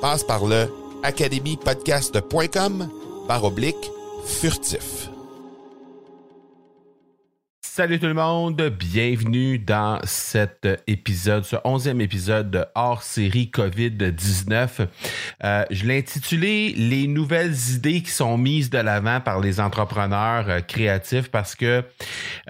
Passe par le academypodcast.com par oblique furtif. Salut tout le monde, bienvenue dans cet épisode, ce onzième épisode de hors série COVID-19. Euh, je l'ai intitulé Les nouvelles idées qui sont mises de l'avant par les entrepreneurs euh, créatifs parce que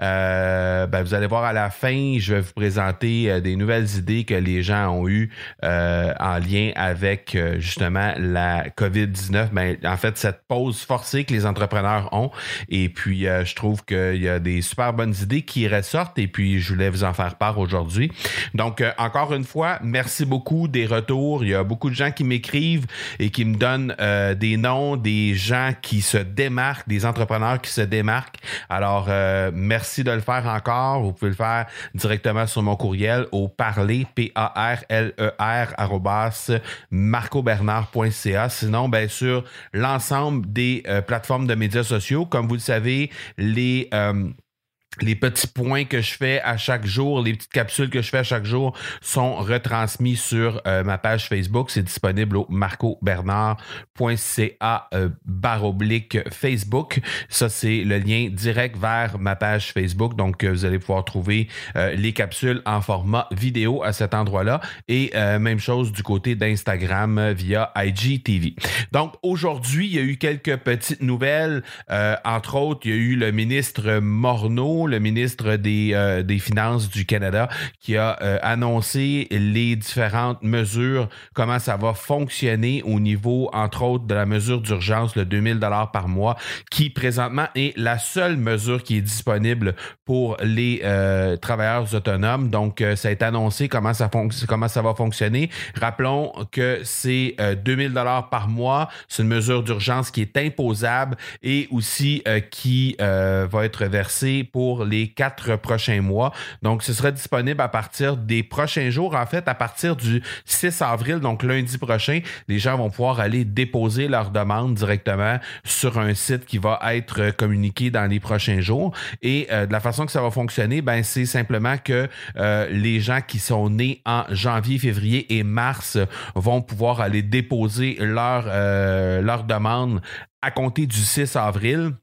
euh, ben, vous allez voir à la fin, je vais vous présenter des nouvelles idées que les gens ont eues en lien avec justement la COVID-19. Ben, en fait, cette pause forcée que les entrepreneurs ont. Et puis, je trouve qu'il y a des super bonnes idées qui ressortent et puis je voulais vous en faire part aujourd'hui. Donc, euh, encore une fois, merci beaucoup des retours. Il y a beaucoup de gens qui m'écrivent et qui me donnent euh, des noms des gens qui se démarquent, des entrepreneurs qui se démarquent. Alors, euh, merci de le faire encore. Vous pouvez le faire directement sur mon courriel au parler, P-A-R-L-E-R, arrobas, marcobernard.ca. Sinon, bien sûr, l'ensemble des plateformes de médias sociaux. Comme vous le savez, les les petits points que je fais à chaque jour, les petites capsules que je fais à chaque jour sont retransmis sur euh, ma page Facebook. C'est disponible au marcobernard.ca euh, oblique Facebook. Ça, c'est le lien direct vers ma page Facebook. Donc, euh, vous allez pouvoir trouver euh, les capsules en format vidéo à cet endroit-là. Et même chose du côté d'Instagram via IGTV. Donc, aujourd'hui, il y a eu quelques petites nouvelles. entre autres, il y a eu le ministre Morneau le ministre des, euh, des Finances du Canada, qui a euh, annoncé les différentes mesures, comment ça va fonctionner au niveau, entre autres, de la mesure d'urgence, le 2000 dollars par mois, qui présentement est la seule mesure qui est disponible pour les euh, travailleurs autonomes. Donc, ça a été annoncé comment ça, comment ça va fonctionner. Rappelons que c'est 2000 dollars par mois. C'est une mesure d'urgence qui est imposable et aussi qui va être versée pour les quatre prochains mois. Donc, ce sera disponible à partir des prochains jours. En fait, à partir du 6 avril, donc lundi prochain, les gens vont pouvoir aller déposer leur demande directement sur un site qui va être communiqué dans les prochains jours. Et euh, de la façon que ça va fonctionner, ben, c'est simplement que euh, les gens qui sont nés en janvier, février et mars vont pouvoir aller déposer leur, euh, leur demande à compter du 6 avril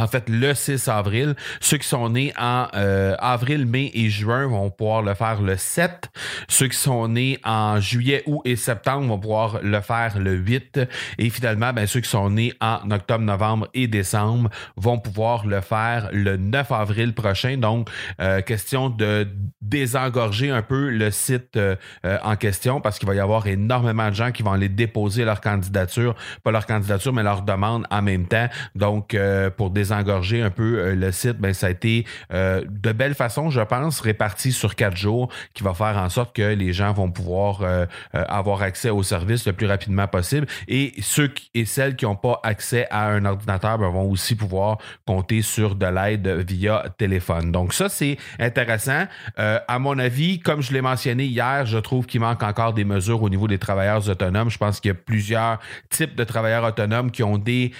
en fait, le 6 avril. Ceux qui sont nés en euh, avril, mai et juin vont pouvoir le faire le 7. Ceux qui sont nés en juillet, août et septembre vont pouvoir le faire le 8. Et finalement, ben, ceux qui sont nés en octobre, novembre et décembre vont pouvoir le faire le 9 avril prochain. Donc, euh, question de désengorger un peu le site euh, en question parce qu'il va y avoir énormément de gens qui vont aller déposer leur candidature, pas leur candidature, mais leur demande en même temps. Donc, pour désengorger un peu euh, le site, ben, ça a été euh, de belle façon, je pense, réparti sur quatre jours, qui va faire en sorte que les gens vont pouvoir euh, avoir accès au service le plus rapidement possible. Et ceux et celles qui n'ont pas accès à un ordinateur ben, vont aussi pouvoir compter sur de l'aide via téléphone. Donc ça, c'est intéressant. à mon avis, comme je l'ai mentionné hier, je trouve qu'il manque encore des mesures au niveau des travailleurs autonomes. Je pense qu'il y a plusieurs types de travailleurs autonomes qui ont des,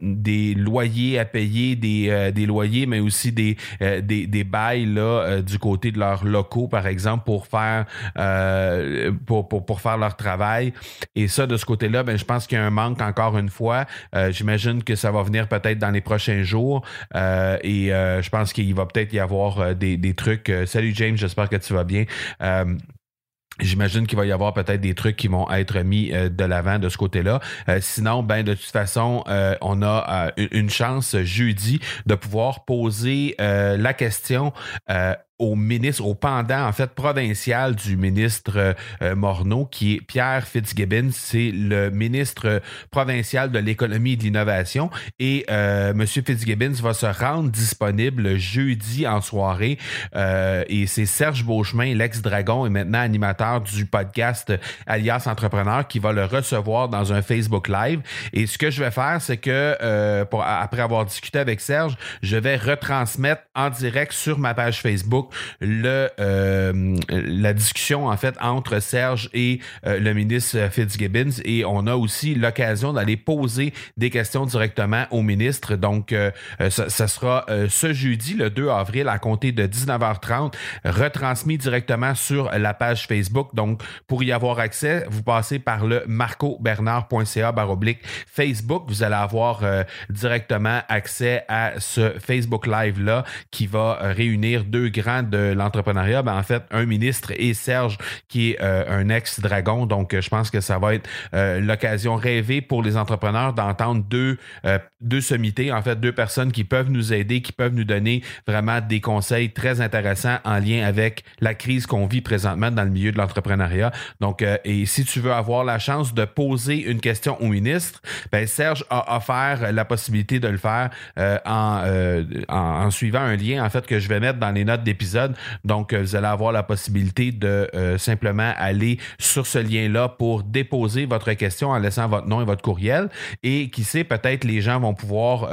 des loyers à payer des, des loyers, mais aussi des, des, des, bails là, du côté de leurs locaux, par exemple, pour faire, pour, pour, pour, faire leur travail. Et ça, de ce côté-là, ben, je pense qu'il y a un manque encore une fois. J'imagine que ça va venir peut-être dans les prochains jours. et je pense qu'il va peut-être y avoir des, des trucs. salut James, j'espère que tu vas bien. J'imagine qu'il va y avoir peut-être des trucs qui vont être mis euh, de l'avant de ce côté-là. Euh, sinon, ben de toute façon, euh, on a une chance jeudi de pouvoir poser la question au ministre, au pendant en fait provincial du ministre euh, Morneau, qui est Pierre Fitzgibbon, c'est le ministre provincial de l'économie et de l'innovation. Et euh, M. Fitzgibbons va se rendre disponible jeudi en soirée. Euh, et c'est Serge Beauchemin, l'ex-dragon et maintenant animateur du podcast Alias Entrepreneur, qui va le recevoir dans un Facebook Live. Et ce que je vais faire, c'est que après avoir discuté avec Serge, je vais retransmettre en direct sur ma page Facebook euh, la discussion en fait entre Serge et euh, le ministre Fitzgibbons et on a aussi l'occasion d'aller poser des questions directement au ministre. Donc, euh, ça, sera ce jeudi, le 2 avril, à compter de 19h30, retransmis directement sur la page Facebook. Donc, pour y avoir accès, vous passez par le marcobernard.ca baroblique Facebook. Vous allez avoir directement accès à ce Facebook Live-là qui va réunir deux grands de l'entrepreneuriat, ben, en fait, un ministre et Serge, qui est euh, un ex-dragon. Donc, je pense que ça va être euh, l'occasion rêvée pour les entrepreneurs d'entendre deux, euh, deux sommités, en fait, deux personnes qui peuvent nous aider, qui peuvent nous donner vraiment des conseils très intéressants en lien avec la crise qu'on vit présentement dans le milieu de l'entrepreneuriat. Donc, et si tu veux avoir la chance de poser une question au ministre, ben, Serge a offert la possibilité de le faire en, en suivant un lien, en fait, que je vais mettre dans les notes d'épisode donc, euh, vous allez avoir la possibilité de euh, simplement aller sur ce lien-là pour déposer votre question en laissant votre nom et votre courriel. Et qui sait, peut-être les gens vont pouvoir,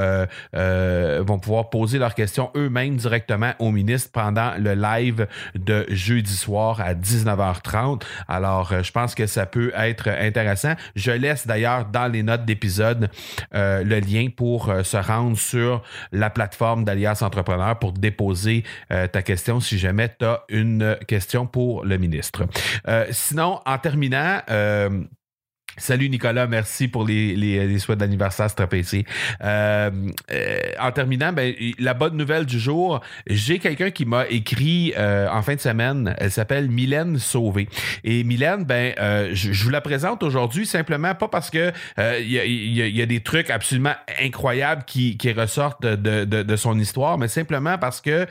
euh, vont pouvoir poser leurs questions eux-mêmes directement au ministre pendant le live de jeudi soir à 19h30. Alors, je pense que ça peut être intéressant. Je laisse d'ailleurs dans les notes d'épisode le lien pour se rendre sur la plateforme d'Alias Entrepreneur pour déposer ta question si jamais tu as une question pour le ministre. Euh, sinon, en terminant, euh, Salut Nicolas, merci pour les, les, souhaits d'anniversaire, c'est euh, euh, en terminant, ben, la bonne nouvelle du jour, j'ai quelqu'un qui m'a écrit euh, en fin de semaine. Elle s'appelle Mylène Sauvé. Et Mylène, ben, je, vous la présente aujourd'hui simplement pas parce que il y, a, des trucs absolument incroyables qui, qui ressortent de, de, de, son histoire, mais simplement parce que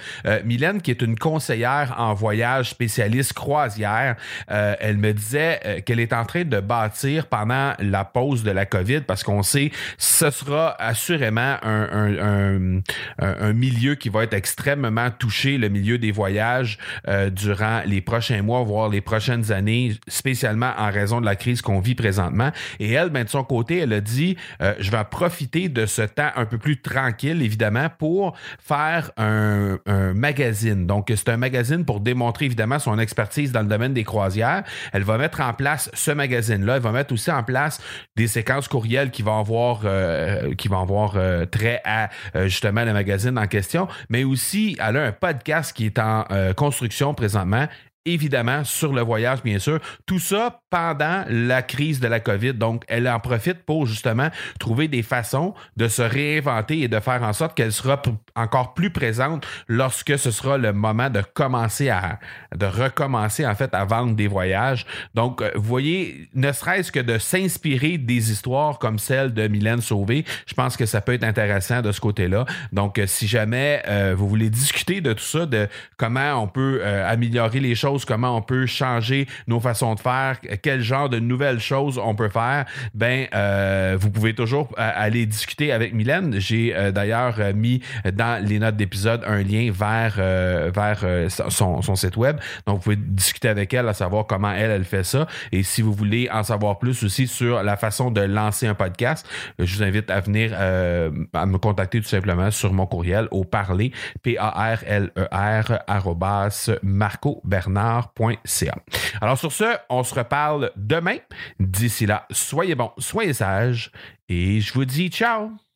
Mylène, qui est une conseillère en voyage spécialiste croisière, elle me disait qu'elle est en train de bâtir pendant la pause de la COVID parce qu'on sait ce sera assurément un, un, milieu qui va être extrêmement touché, le milieu des voyages, euh, durant les prochains mois, voire les prochaines années, spécialement en raison de la crise qu'on vit présentement. Et elle, ben, de son côté, elle a dit, euh, je vais profiter de ce temps un peu plus tranquille, évidemment, pour faire un, un magazine. Donc, c'est un magazine pour démontrer, évidemment, son expertise dans le domaine des croisières. Elle va mettre en place ce magazine-là. Elle va mettre aussi en place des séquences courriels qui vont avoir, euh, qui avoir euh, trait à euh, justement le magazine en question, mais aussi elle a un podcast qui est en construction présentement évidemment sur le voyage, bien sûr. Tout ça pendant la crise de la COVID. Donc, elle en profite pour justement trouver des façons de se réinventer et de faire en sorte qu'elle sera encore plus présente lorsque ce sera le moment de commencer à, de recommencer en fait à vendre des voyages. Donc, euh, vous voyez, ne serait-ce que de s'inspirer des histoires comme celle de Mylène Sauvé, je pense que ça peut être intéressant de ce côté-là. Donc, euh, si jamais euh, vous voulez discuter de tout ça, de comment on peut améliorer les choses, comment on peut changer nos façons de faire, quel genre de nouvelles choses on peut faire, ben vous pouvez toujours aller discuter avec Mylène. J'ai d'ailleurs mis dans les notes d'épisode un lien vers, euh, vers euh, son, site web. Donc, vous pouvez discuter avec elle à savoir comment elle, elle fait ça. Et si vous voulez en savoir plus aussi sur la façon de lancer un podcast, je vous invite à venir euh, à me contacter tout simplement sur mon courriel au parler, P-A-R-L-E-R, e marcobernard.ca. Alors, sur ce, on se reparle demain. D'ici là, soyez bons, soyez sages et je vous dis ciao!